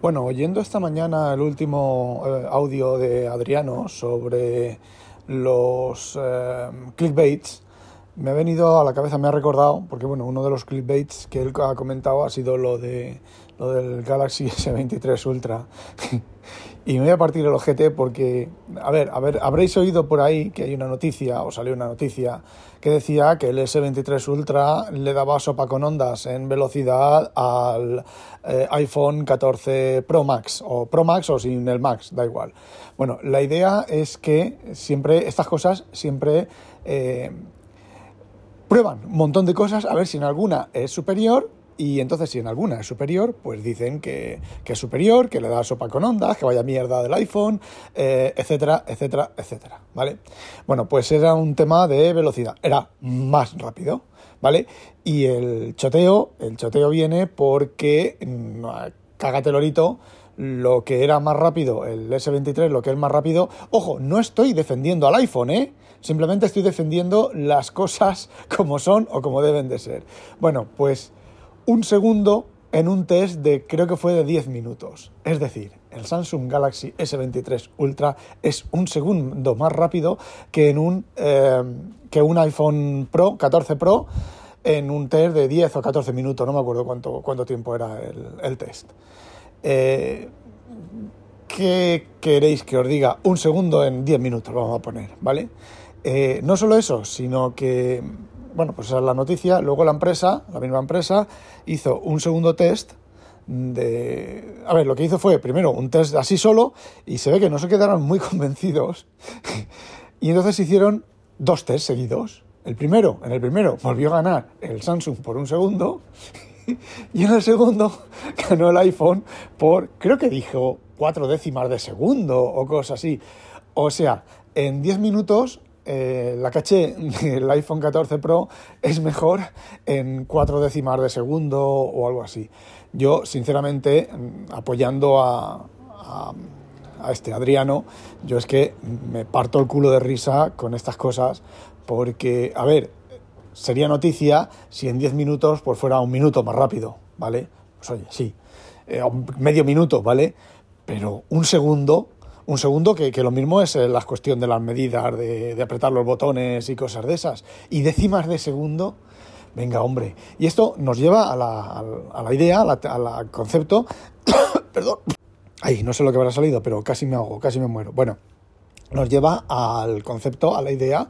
Bueno, oyendo esta mañana el último eh, audio de Adriano sobre los eh, clickbaits, me ha venido a la cabeza, me ha recordado, porque bueno, uno de los clickbaits que él ha comentado ha sido lo de lo del Galaxy S23 Ultra. y me voy a partir el ojete porque, a ver, a ver, habréis oído por ahí que hay una noticia, o salió una noticia, que decía que el S23 Ultra le daba sopa con ondas en velocidad al eh, iPhone 14 Pro Max, o Pro Max o sin el Max, da igual. Bueno, la idea es que siempre, estas cosas siempre... Eh, prueban un montón de cosas a ver si en alguna es superior y entonces si en alguna es superior, pues dicen que, es superior, que le da sopa con ondas, que vaya mierda del iPhone, eh, etcétera, etcétera, etcétera, ¿vale? Bueno, pues era un tema de velocidad, era más rápido, ¿vale? Y el choteo, el choteo viene porque, mm, cágate lorito, lo que era más rápido, el S23, lo que es más rápido, ojo, no estoy defendiendo al iPhone, ¿eh? Simplemente estoy defendiendo las cosas como son o como deben de ser. Bueno, pues un segundo en un test de creo que fue de 10 minutos. Es decir, el Samsung Galaxy S23 Ultra es un segundo más rápido que, en un, eh, que un iPhone Pro, 14 Pro, en un test de 10 o 14 minutos, no me acuerdo cuánto, cuánto tiempo era el, test. Eh, ¿Qué queréis que os diga? Un segundo en 10 minutos, vamos a poner, ¿vale? Eh, no solo eso, sino que bueno, pues esa es la noticia. Luego la empresa, la misma empresa, hizo un segundo test de... A ver, lo que hizo fue primero un test así solo y se ve que no se quedaron muy convencidos y entonces hicieron dos tests seguidos. El primero, en el primero volvió a ganar el Samsung por un segundo y en el segundo ganó el iPhone por, creo que dijo, cuatro décimas de segundo o cosas así. O sea, en 10 minutos eh, la caché del iPhone 14 Pro es mejor en cuatro décimas de segundo o algo así. Yo, sinceramente, apoyando a, a, este Adriano, yo es que me parto el culo de risa con estas cosas porque, a ver, sería noticia si en 10 minutos pues fuera un minuto más rápido, ¿vale? Pues oye, sí, eh, medio minuto, ¿vale? Pero un segundo un segundo, que, lo mismo es eh, la cuestión de las medidas, de, apretar los botones y cosas de esas. Y décimas de segundo, venga, hombre. Y esto nos lleva a la, a la idea, al concepto. Perdón. Ay, no sé lo que habrá salido, pero casi me hago, casi me muero. Bueno, nos lleva al concepto, a la idea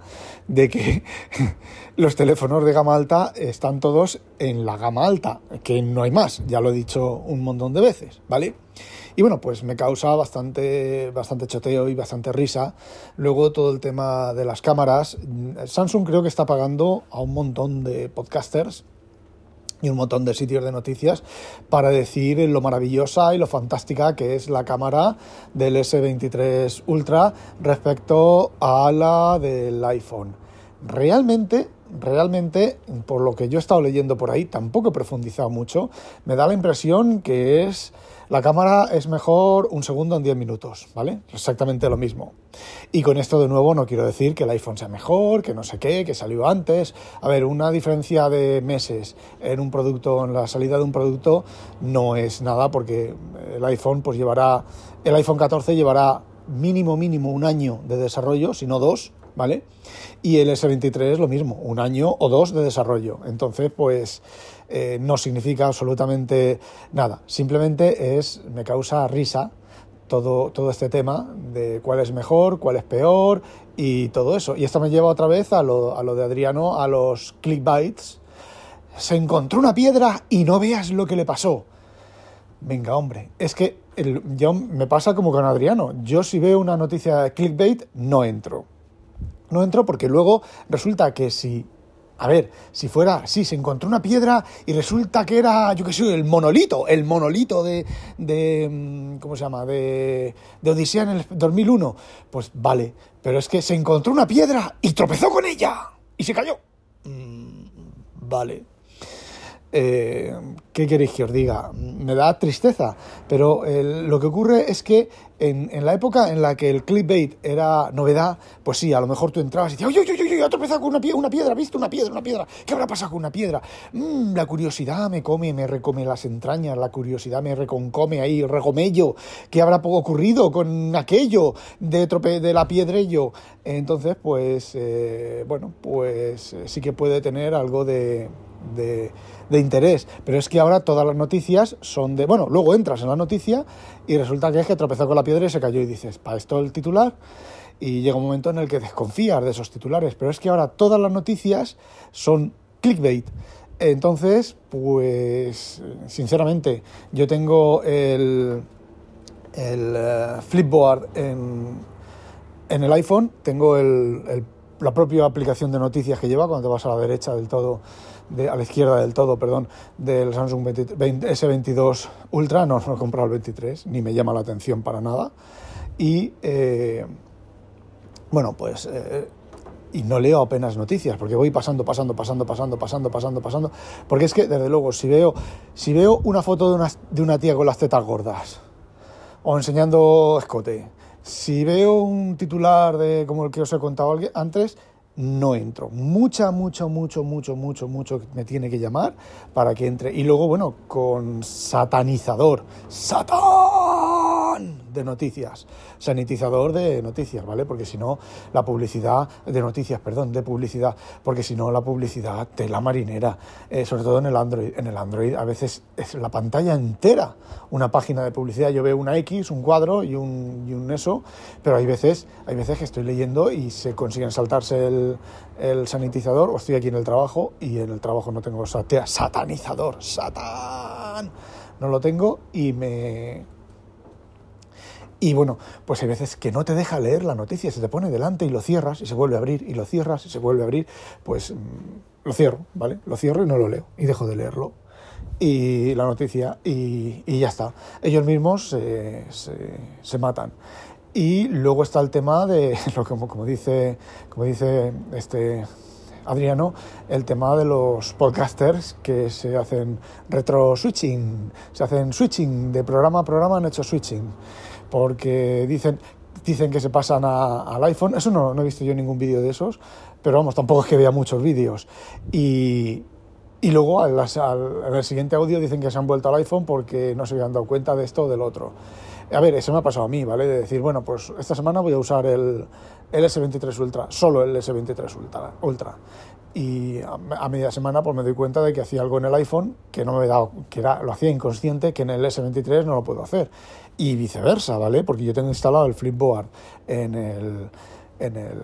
de que los teléfonos de gama alta están todos en la gama alta, que no hay más, ya lo he dicho un montón de veces, ¿vale? Y bueno, pues me causa bastante, bastante choteo y bastante risa. Luego todo el tema de las cámaras. Samsung creo que está pagando a un montón de podcasters y un montón de sitios de noticias para decir lo maravillosa y lo fantástica que es la cámara del S23 Ultra respecto a la del iPhone. Realmente, realmente, por lo que yo he estado leyendo por ahí, tampoco he profundizado mucho, me da la impresión que es la cámara es mejor un segundo en 10 minutos, ¿vale? Exactamente lo mismo. Y con esto de nuevo no quiero decir que el iPhone sea mejor, que no sé qué, que salió antes. A ver, una diferencia de meses en un producto, en la salida de un producto, no es nada porque el iPhone pues llevará, el iPhone 14 llevará mínimo, mínimo un año de desarrollo, si no dos, ¿vale? Y el S23 es lo mismo, un año o dos de desarrollo. Entonces, pues eh, no significa absolutamente nada. Simplemente es, me causa risa todo, todo este tema de cuál es mejor, cuál es peor y todo eso. Y esto me lleva otra vez a lo, a lo de Adriano, a los clickbaits. Se encontró una piedra y no veas lo que le pasó. Venga, hombre, es que yo, me pasa como con Adriano. Yo si veo una noticia clickbait, no entro. No entro porque luego resulta que si A ver, si fuera, sí, se encontró una piedra y resulta que era, yo qué sé, el monolito, el monolito de, de mm, ¿cómo se llama? De, de Odisea en el 2001. Pues vale, pero es que se encontró una piedra y tropezó con ella y se cayó. Mm, vale. Eh, ¿Qué queréis que os diga? Me da tristeza, pero eh, lo que ocurre es que en, en, la época en la que el clickbait era novedad, pues sí, a lo mejor tú entrabas y decías, oye, oye, oye, ha tropezado con una piedra, una piedra, ¿viste? Una piedra, una piedra, ¿qué habrá pasado con una piedra? Mm, la curiosidad me come, me recome las entrañas, la curiosidad me reconcome ahí, regomello, ¿qué habrá ocurrido con aquello de, trope de la piedrello? Entonces, pues, eh, bueno, pues sí que puede tener algo de, de interés. Pero es que ahora todas las noticias son de. Bueno, luego entras en la noticia y resulta que es que tropezó con la piedra y se cayó y dices, para esto el titular. Y llega un momento en el que desconfías de esos titulares. Pero es que ahora todas las noticias son clickbait. Entonces, pues, sinceramente, yo tengo el, el uh, Flipboard en, en, el iPhone, tengo el, la propia aplicación de noticias que lleva cuando vas a la derecha del todo de, a la izquierda del todo, perdón, del Samsung 20, 20, S22 Ultra, no, no he comprado el 23, ni me llama la atención para nada. Y eh, bueno, pues eh, y no leo apenas noticias, porque voy pasando, pasando, pasando, pasando, pasando, pasando, pasando, porque es que desde luego si veo, si veo una foto de una, de una tía con las tetas gordas o enseñando escote, si veo un titular de como el que os he contado antes, no entro. Mucha, mucho, mucho, mucho, mucho, mucho me tiene que llamar para que entre. Y luego, bueno, con satanizador. ¡Satán! De noticias. Sanitizador de noticias, ¿vale? Porque si no, la publicidad, de noticias, perdón, de publicidad, porque si no, la publicidad te la marinera, eh, sobre todo en el Android. En el Android a veces es la pantalla entera una página de publicidad. Yo veo una X, un cuadro y un, y un eso, pero hay veces, hay veces que estoy leyendo y se consiguen saltarse el, el sanitizador, o estoy aquí en el trabajo y en el trabajo no tengo satanizador, satán, no lo tengo y me y bueno, pues hay veces que no te deja leer la noticia, se te pone delante y lo cierras y se vuelve a abrir y lo cierras y se vuelve a abrir, pues mm, lo cierro, ¿vale? Lo cierro y no lo leo y dejo de leerlo. Y la noticia y, ya está. Ellos mismos se, se, matan. Y luego está el tema de, como, como dice, como dice este Adriano, el tema de los podcasters que se hacen retro switching, se hacen switching de programa a programa, han hecho switching porque dicen, dicen que se pasan a, al iPhone. Eso no, no he visto yo ningún vídeo de esos, pero vamos, tampoco es que vea muchos vídeos. Y, y luego al, al, en el siguiente audio dicen que se han vuelto al iPhone porque no se habían dado cuenta de esto o del otro. A ver, eso me ha pasado a mí, ¿vale? De decir, bueno, pues esta semana voy a usar el, el S23 Ultra, solo el S23 Ultra. Ultra. Y a, media semana pues me doy cuenta de que hacía algo en el iPhone que no me he dado, que era, lo hacía inconsciente, que en el S23 no lo puedo hacer y viceversa, ¿vale? Porque yo tengo instalado el Flipboard en el, en el,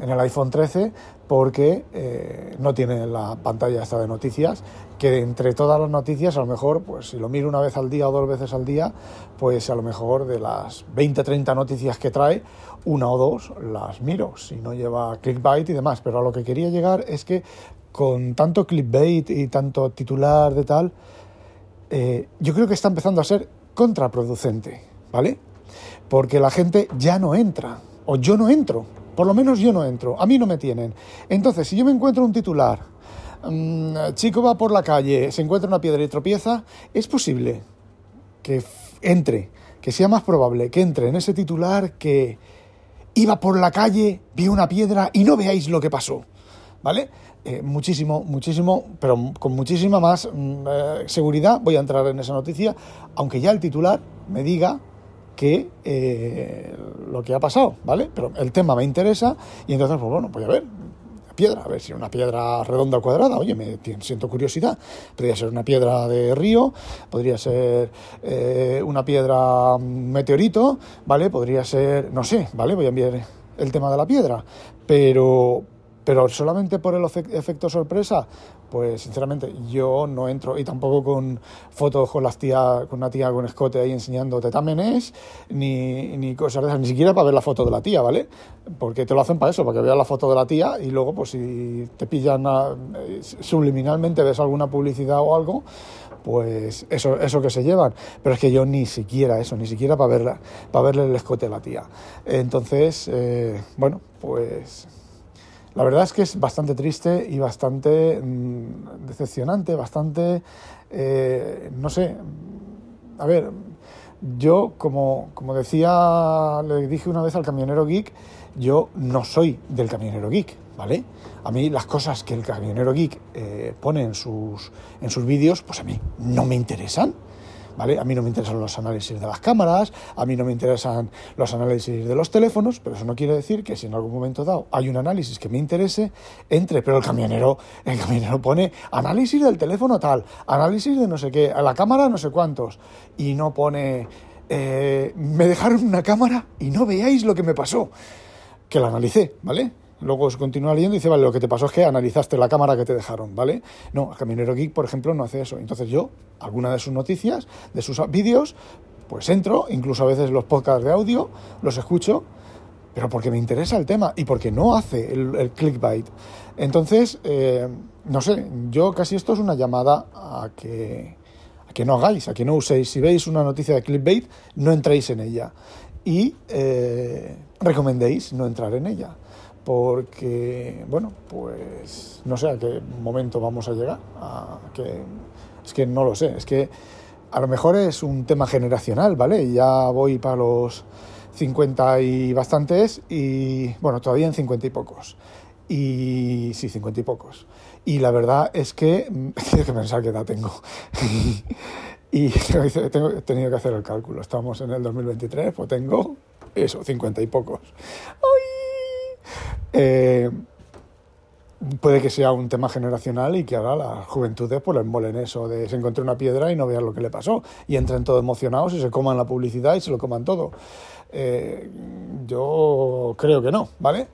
en el iPhone 13 porque eh, no tiene la pantalla esta de noticias, que entre todas las noticias a lo mejor, pues si lo miro una vez al día o dos veces al día, pues a lo mejor de las 20, 30 noticias que trae, una o dos las miro, si no lleva clickbait y demás, pero a lo que quería llegar es que con tanto clickbait y tanto titular de tal, eh, yo creo que está empezando a ser contraproducente, ¿vale? Porque la gente ya no entra, o yo no entro, por lo menos yo no entro, a mí no me tienen. Entonces, si yo me encuentro un titular, mmm, chico va por la calle, se encuentra una piedra y tropieza, es posible que entre, que sea más probable que entre en ese titular que iba por la calle, vio una piedra y no veáis lo que pasó, ¿vale? Eh, muchísimo, muchísimo, pero con muchísima más mm, eh, seguridad voy a entrar en esa noticia, aunque ya el titular me diga que eh, lo que ha pasado, ¿vale? Pero el tema me interesa y entonces, pues bueno, voy a ver, piedra, a ver si una piedra redonda o cuadrada, oye, me siento curiosidad. Podría ser una piedra de río, podría ser eh, una piedra meteorito, ¿vale? Podría ser, no sé, ¿vale? Voy a enviar el tema de la piedra, pero, pero solamente por el efecto sorpresa, pues sinceramente yo no entro y tampoco con fotos con las tías, con una tía con escote ahí enseñando tetámenes, ni, ni cosas de esas, ni siquiera para ver la foto de la tía, ¿vale? Porque te lo hacen para eso, para que veas la foto de la tía y luego pues si te pillan eh, subliminalmente ves alguna publicidad o algo, pues eso, eso que se llevan. Pero es que yo ni siquiera eso, ni siquiera para verla, para verle el escote a la tía. Entonces, eh, bueno, pues la verdad es que es bastante triste y bastante mm, decepcionante, bastante, eh, no sé, a ver, yo como, como decía, le dije una vez al camionero geek, yo no soy del camionero geek, ¿vale? A mí las cosas que el camionero geek eh, pone en sus, en sus vídeos, pues a mí no me interesan. ¿Vale? A mí no me interesan los análisis de las cámaras, a mí no me interesan los análisis de los teléfonos, pero eso no quiere decir que si en algún momento dado hay un análisis que me interese, entre, pero el camionero, el camionero pone análisis del teléfono tal, análisis de no sé qué, a la cámara no sé cuántos, y no pone, eh, me dejaron una cámara y no veáis lo que me pasó, que la analicé, ¿vale? Luego se continúa leyendo y dice, vale, lo que te pasó es que analizaste la cámara que te dejaron, ¿vale? No, el Camionero Geek, por ejemplo, no hace eso. Entonces yo, alguna de sus noticias, de sus vídeos, pues entro, incluso a veces los podcasts de audio, los escucho, pero porque me interesa el tema y porque no hace el, clickbait. Entonces, eh, no sé, yo casi esto es una llamada a que, a que no hagáis, a que no uséis. Si veis una noticia de clickbait, no entréis en ella. Y eh, recomendéis no entrar en ella porque, bueno, pues no sé a qué momento vamos a llegar. A que, es que no lo sé, es que a lo mejor es un tema generacional, ¿vale? Ya voy para los 50 y bastantes y, bueno, todavía en 50 y pocos. Y sí, 50 y pocos. Y la verdad es que, tienes que pensar qué edad tengo. y tengo, he tenido que hacer el cálculo. Estamos en el 2023, pues tengo eso, 50 y pocos. Eh, puede que sea un tema generacional y que ahora las juventudes pues les molen eso de se encontró una piedra y no vean lo que le pasó y entren todos emocionados y se coman la publicidad y se lo coman todo. Eh, yo creo que no, ¿vale?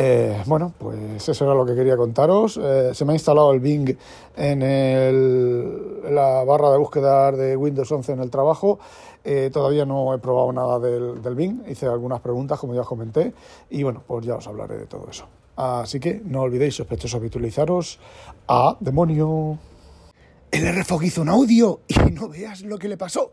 Eh, bueno, pues eso era lo que quería contaros. se me ha instalado el Bing en, el, la barra de búsqueda de Windows 11 en el trabajo. todavía no he probado nada del, del Bing. Hice algunas preguntas, como ya os comenté. Y bueno, pues ya os hablaré de todo eso. Así que no olvidéis, sospechosos, habitualizaros a demonio. El RFOG hizo un audio y no veas lo que le pasó.